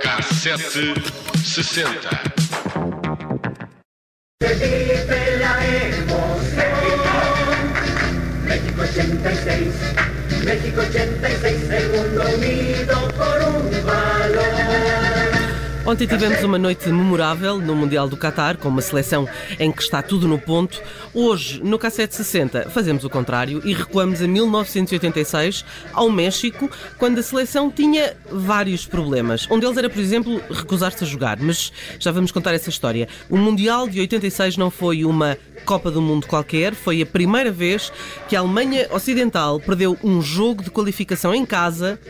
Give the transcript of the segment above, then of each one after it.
Cassete 60. vive la emoción. México 86, México 86, el mundo unido por. Ontem tivemos uma noite memorável no Mundial do Qatar, com uma seleção em que está tudo no ponto. Hoje, no Cassete 60, fazemos o contrário e recuamos a 1986, ao México, quando a seleção tinha vários problemas. Um deles era, por exemplo, recusar-se a jogar, mas já vamos contar essa história. O Mundial de 86 não foi uma Copa do Mundo qualquer, foi a primeira vez que a Alemanha Ocidental perdeu um jogo de qualificação em casa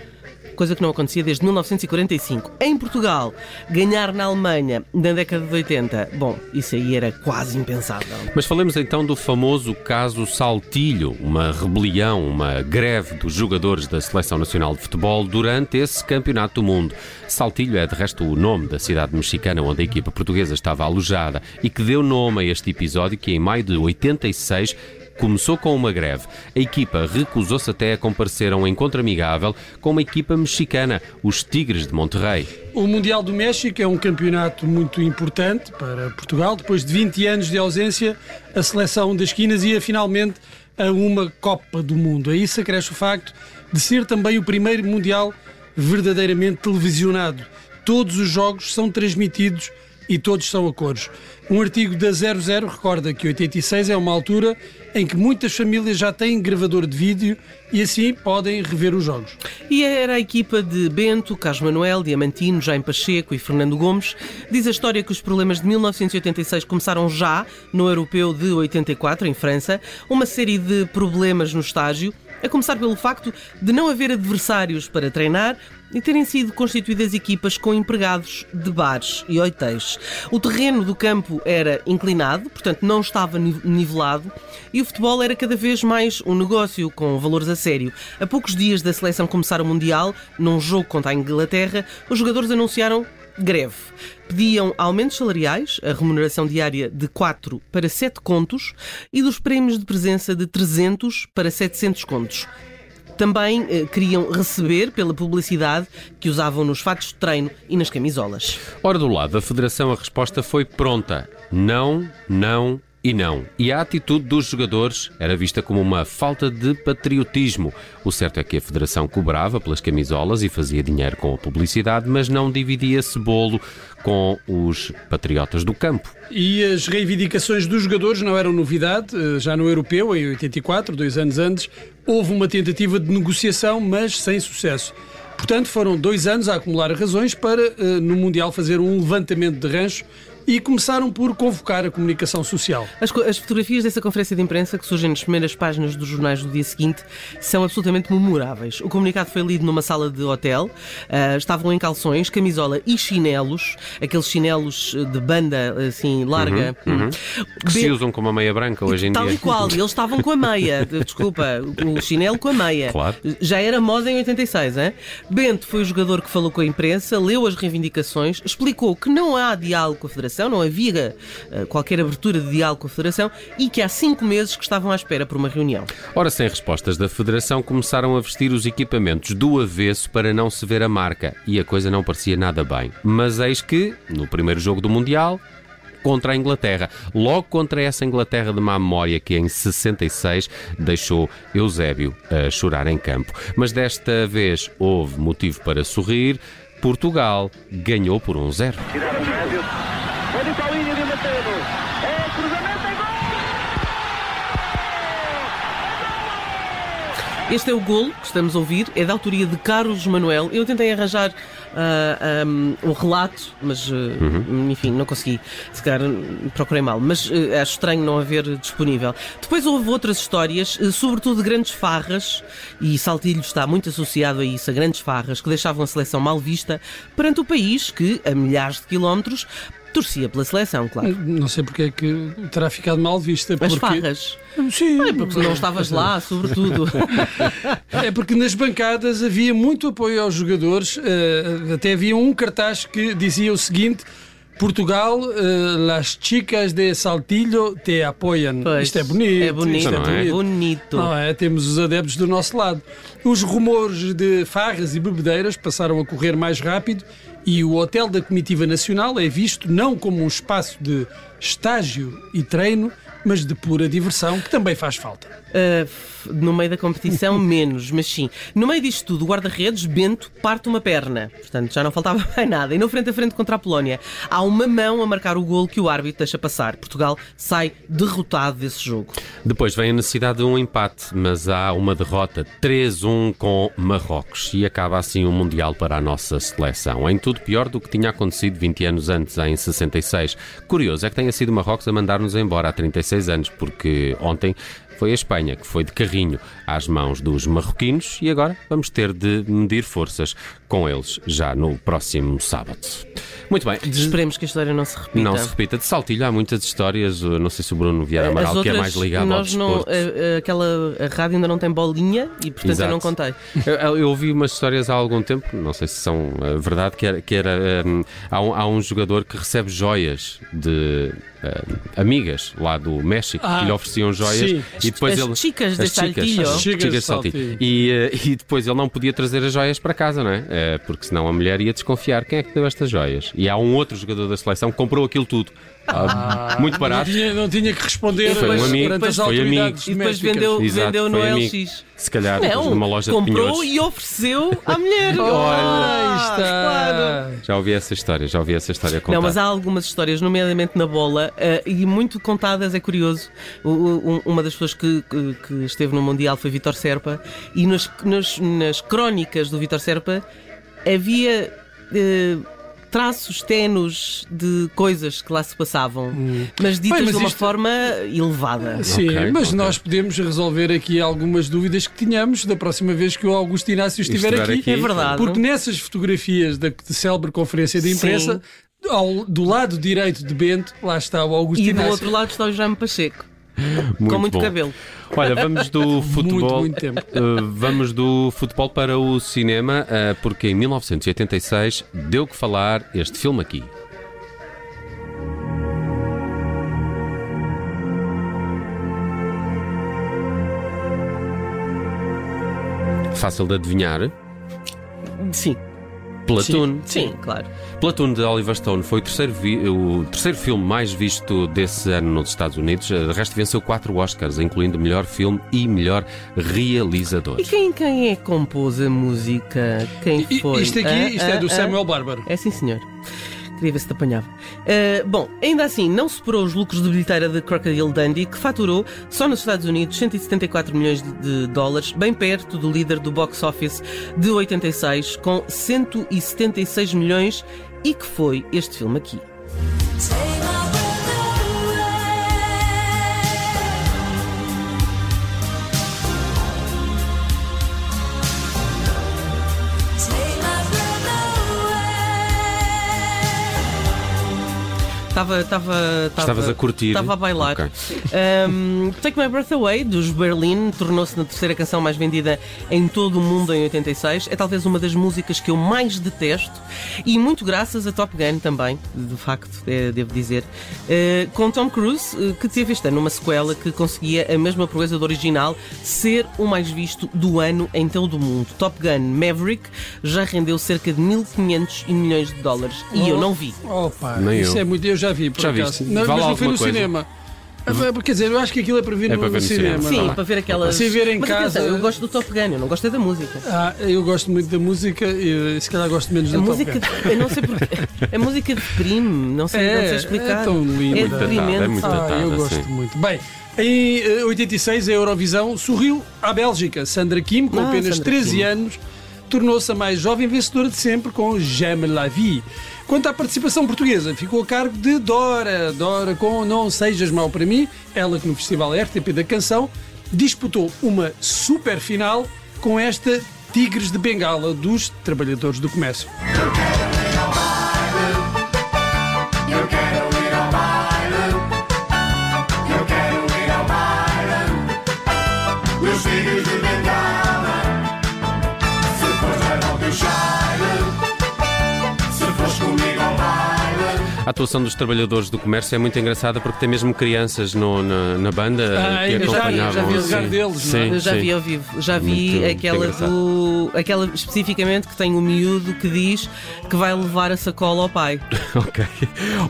coisa que não acontecia desde 1945. Em Portugal, ganhar na Alemanha na década de 80, bom, isso aí era quase impensável. Mas falemos então do famoso caso Saltilho, uma rebelião, uma greve dos jogadores da Seleção Nacional de Futebol durante esse Campeonato do Mundo. Saltilho é de resto o nome da cidade mexicana onde a equipa portuguesa estava alojada e que deu nome a este episódio que em maio de 86 começou com uma greve. A equipa recusou-se até a comparecer a um encontro amigável com uma equipa mexicana, os Tigres de Monterrey. O Mundial do México é um campeonato muito importante para Portugal. Depois de 20 anos de ausência, a seleção das esquinas ia finalmente a uma Copa do Mundo. A isso acresce o facto de ser também o primeiro Mundial verdadeiramente televisionado. Todos os jogos são transmitidos e todos são a cores. Um artigo da 00 recorda que 86 é uma altura em que muitas famílias já têm gravador de vídeo e assim podem rever os jogos. E era a equipa de Bento, Carlos Manuel, Diamantino, Jaime Pacheco e Fernando Gomes. Diz a história que os problemas de 1986 começaram já no Europeu de 84, em França. Uma série de problemas no estágio a começar pelo facto de não haver adversários para treinar e terem sido constituídas equipas com empregados de bares e hotéis. O terreno do campo era inclinado, portanto não estava nivelado, e o futebol era cada vez mais um negócio com valores a sério. A poucos dias da seleção começar o Mundial, num jogo contra a Inglaterra, os jogadores anunciaram greve. Pediam aumentos salariais, a remuneração diária de 4 para 7 contos e dos prémios de presença de 300 para 700 contos. Também eh, queriam receber pela publicidade que usavam nos fatos de treino e nas camisolas. Ora, do lado da Federação, a resposta foi pronta: não, não e não. E a atitude dos jogadores era vista como uma falta de patriotismo. O certo é que a Federação cobrava pelas camisolas e fazia dinheiro com a publicidade, mas não dividia esse bolo com os patriotas do campo. E as reivindicações dos jogadores não eram novidade. Eh, já no Europeu, em 84, dois anos antes, houve uma tentativa de negociação, mas sem sucesso. Portanto, foram dois anos a acumular razões para, eh, no Mundial, fazer um levantamento de rancho e começaram por convocar a comunicação social. As, as, fotografias dessa conferência de imprensa, que surgem nas primeiras páginas dos jornais do dia seguinte, são absolutamente memoráveis. O comunicado foi lido numa sala de hotel, uh, estavam em calções, camisola e chinelos, aqueles chinelos de banda assim larga. Uhum, uhum. Que se usam com uma meia branca hoje em tal dia. Tal e qual, eles estavam com a meia, desculpa, o chinelo com a meia. Claro. Já era moda em 86, hein? Bento foi o jogador que falou com a imprensa, leu as reivindicações, explicou que não há diálogo com a Federação Federação, não havia uh, qualquer abertura de diálogo com a Federação e que há cinco meses que estavam à espera por uma reunião. Ora, sem respostas da Federação, começaram a vestir os equipamentos do avesso para não se ver a marca e a coisa não parecia nada bem. Mas eis que, no primeiro jogo do Mundial, contra a Inglaterra. Logo contra essa Inglaterra de má memória que em 66 deixou Eusébio a chorar em campo. Mas desta vez houve motivo para sorrir. Portugal ganhou por 1-0. Bonita a linha de Mateus. É cruzamento em gol! Este é o gol que estamos a ouvir, é da autoria de Carlos Manuel. Eu tentei arranjar uh, ah, um, um, relato, mas uh, uhum. enfim, não consegui. Se calhar procurei mal, mas uh, acho estranho não haver disponível. Depois houve outras histórias, sobretudo de grandes farras, e Saltilho está muito associado a isso, a grandes farras, que deixavam a seleção mal vista perante o país que, a milhares de quilómetros, Torcia pela seleção, claro. Não sei porque é que terá ficado mal vista. As porque... farras. Sim. É porque não estavas lá, sobretudo. é porque nas bancadas havia muito apoio aos jogadores. Eh, até havia um cartaz que dizia o seguinte: Portugal, eh, las chicas de Saltillo te apoiam. Pois, Isto é bonito. É bonito, isto não é? bonito. Não é? Temos os adeptos do nosso lado. Os rumores de farras e bebedeiras passaram a correr mais rápido e o Hotel da Comitiva Nacional é visto não como um espaço de estágio e treino, mas de pura diversão, que também faz falta. Uh, no meio da competição, menos, mas sim. No meio disto tudo, o guarda-redes, Bento, parte uma perna. Portanto, já não faltava mais nada. E no frente a frente contra a Polónia, há uma mão a marcar o golo que o árbitro deixa passar. Portugal sai derrotado desse jogo. Depois vem a necessidade de um empate, mas há uma derrota 3-1 com Marrocos e acaba assim o Mundial para a nossa seleção. Em tudo pior do que tinha acontecido 20 anos antes, em 66. Curioso é que tenha sido Marrocos a mandar-nos embora há 36 anos, porque ontem foi a Espanha que foi de carrinho às mãos dos marroquinos e agora vamos ter de medir forças com eles já no próximo sábado. Muito bem. de- Esperemos que a história não se repita. Não se repita. De Saltilho há muitas histórias. uh, Não sei se o Bruno Vieira Amaral, As que é outras, mais ligado ao nós não, desporto. a- a- aquela a rádio ainda não tem bolinha e portanto eu Exato. não contei. Eu, eu- eu ouvi umas histórias há algum tempo, não sei se são uh, verdade, que era, que era um, há, um, há um jogador que recebe joias de uh, amigas lá do México Ah, que lhe ofereciam joias sim. e depois As ele. chicas de as chicas, as As chicas chicas de Saltilho. E, uh, e depois ele não podia trazer as joias para casa, não é? Uh, porque senão a mulher ia desconfiar quem é que deu estas joias. E há um outro jogador da seleção que comprou aquilo tudo. Ah, muito Não barato. tinha, não tinha que responder Foi um amigo, as foi amigo. E depois vendeu, Exato, vendeu no. LX. Se calhar Não, numa loja de comprou e ofereceu à mulher. Ora, aí Ah, está. claro. Já ouvi essa história, já ouvi essa história contada. Não, mas há algumas histórias, nomeadamente na bola, eh, e muito contadas, é curioso. O- o- um- uma das pessoas que, que- que esteve no Mundial foi Vitor Serpa, e nas, nas, nas crónicas do Vitor Serpa havia eh, traços tenos de coisas que lá se passavam, mas ditas Bem, mas de uma isto- forma elevada. Sim, Ok, mas ok. nós podemos resolver aqui algumas dúvidas que tínhamos da próxima vez que o Augusto Inácio estiver, Estiver aqui. É verdade. Porque nessas fotografias da célebre conferência de imprensa, ao- do lado direito de Bento, lá está o Augusto E do Inácio. outro lado está o Jaime Pacheco, Muito com muito bom. cabelo. Olha, vamos do futebol. muito tempo. uh, vamos do futebol para o cinema, uh, porque em 1986 deu que falar este filme aqui. Fácil de adivinhar. Sim, Platoon. sim, claro. Platoon de Oliver Stone foi o terceiro, o terceiro filme mais visto desse ano nos Estados Unidos. De resto, venceu quatro Oscars, incluindo melhor filme e melhor realizador. E quem, quem é que compôs a música? Quem I- foi? Isto aqui Ah, isto é ah, do ah. Samuel Bárbaro. É sim, senhor. Queria ver se te apanhava. Ah, bom, ainda assim, não superou os lucros de bilheteira de Crocodile Dundee, que faturou só nos Estados Unidos 174 milhões de, de dólares, bem perto do líder do box office de 86, com 176 milhões, e que foi este filme aqui. Estava, estava, estava, Estavas a curtir? Estava a bailar. Ok. Um, Take My Breath Away, dos Berlin, tornou-se na terceira canção mais vendida em todo o mundo em 86. É talvez uma das músicas que eu mais detesto e muito graças a Top Gun também, de facto, é, devo dizer. Uh, com Tom Cruise, uh, que teve este ano uma sequela que conseguia a mesma proeza do original, ser o mais visto do ano em todo o mundo. Top Gun Maverick já rendeu cerca de 1.500 milhões de dólares e eu não vi. Opa, Nem isso eu. é muito. Eu já vi, por Já acaso. viste? Não, mas não foi alguma no coisa? cinema. Ah, Quer dizer, eu acho que aquilo é para ver É no, para ver no cinema. cinema. Sim, é? para ver aquelas. Se ver em Mas casa- atenção, eu gosto do Top Gun, eu não gosto é da música. Ah, eu gosto muito da música e se calhar gosto menos A do música, Top Gun. eu não sei porque. A música deprime, não sei, não sei explicar. É tão linda. É Muito é deprimente. muito Ah, datada, eu gosto sim. muito. Bem, em eh, 86 a Eurovisão sorriu à Bélgica. Sandra Kim, com Ah, apenas Sandra 13 Kim. anos, tornou-se a mais jovem vencedora de sempre com J'aime la vie. Quanto à participação portuguesa, ficou a cargo de Dora. Dora com Não Sejas Mal para Mim, ela que no Festival RTP da Canção disputou uma super final com esta Tigres de Bengala dos Trabalhadores do Comércio. Atuação dos trabalhadores do comércio é muito engraçada porque tem mesmo crianças no- na, na banda Ah, que eu já vi, acompanhavam. já vi o sim. lugar deles, não é? Sim, Eu já sim. vi ao vivo, já vi Muito- aquela muito do. aquela especificamente que tem o miúdo que diz que vai levar a sacola ao pai. Ok.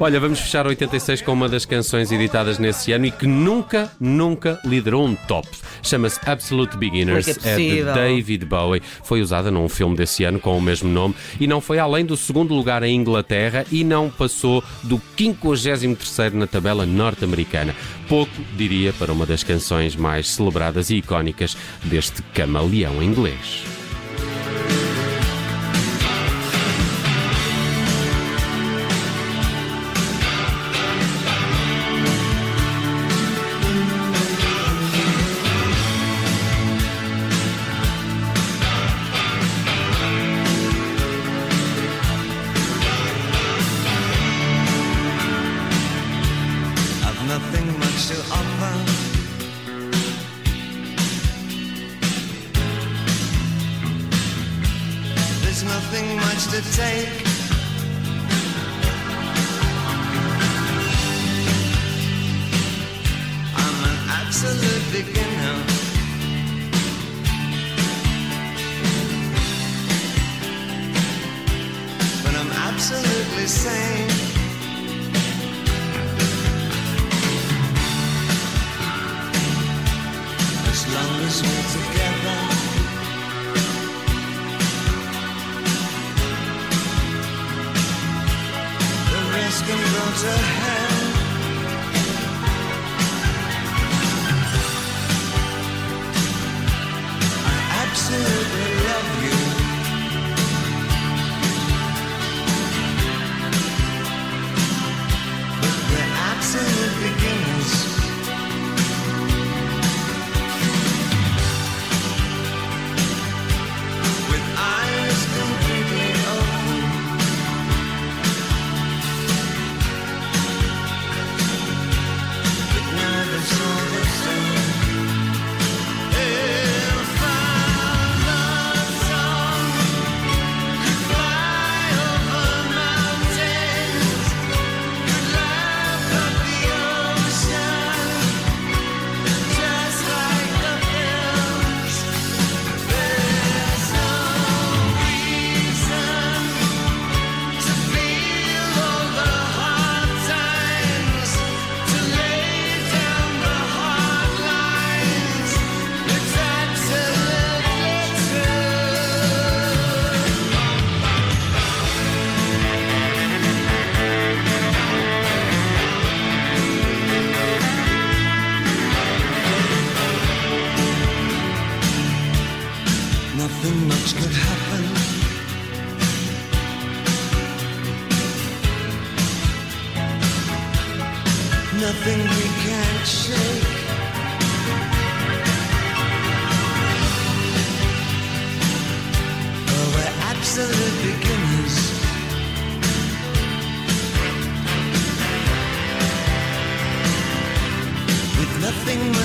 Olha, vamos fechar 86 com uma das canções editadas nesse ano e que nunca, nunca liderou um top. Chama-se Absolute Beginners. É é é de? David Bowie. Foi usada num filme desse ano com o mesmo nome e não foi além do segundo lugar em Inglaterra e não passou do 53 na tabela norte-americana. Pouco, diria, para uma das canções mais celebradas e icónicas deste camaleão inglês. To offer. There's nothing much to take. I'm an absolute beginner. But I'm absolutely sane.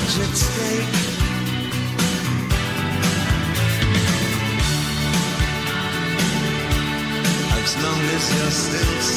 As long as you're still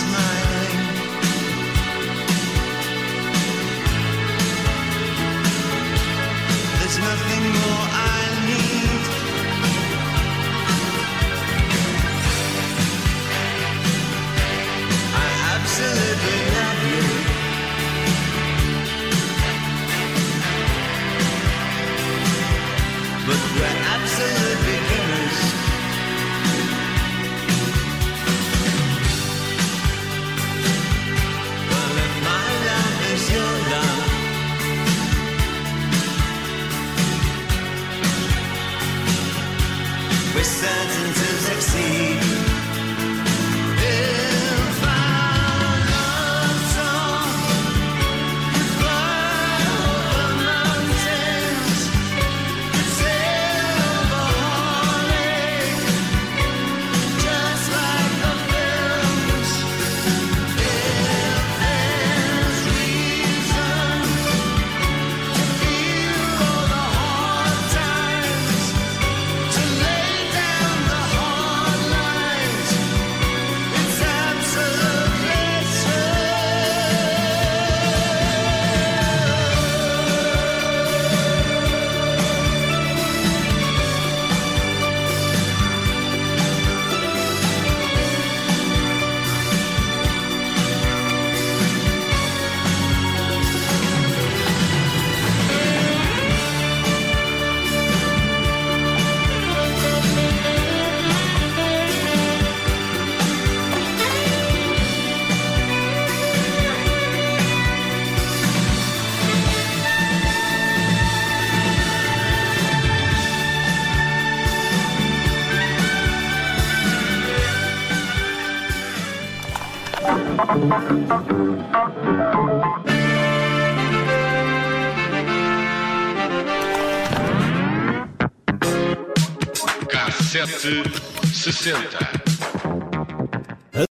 Cassete 60.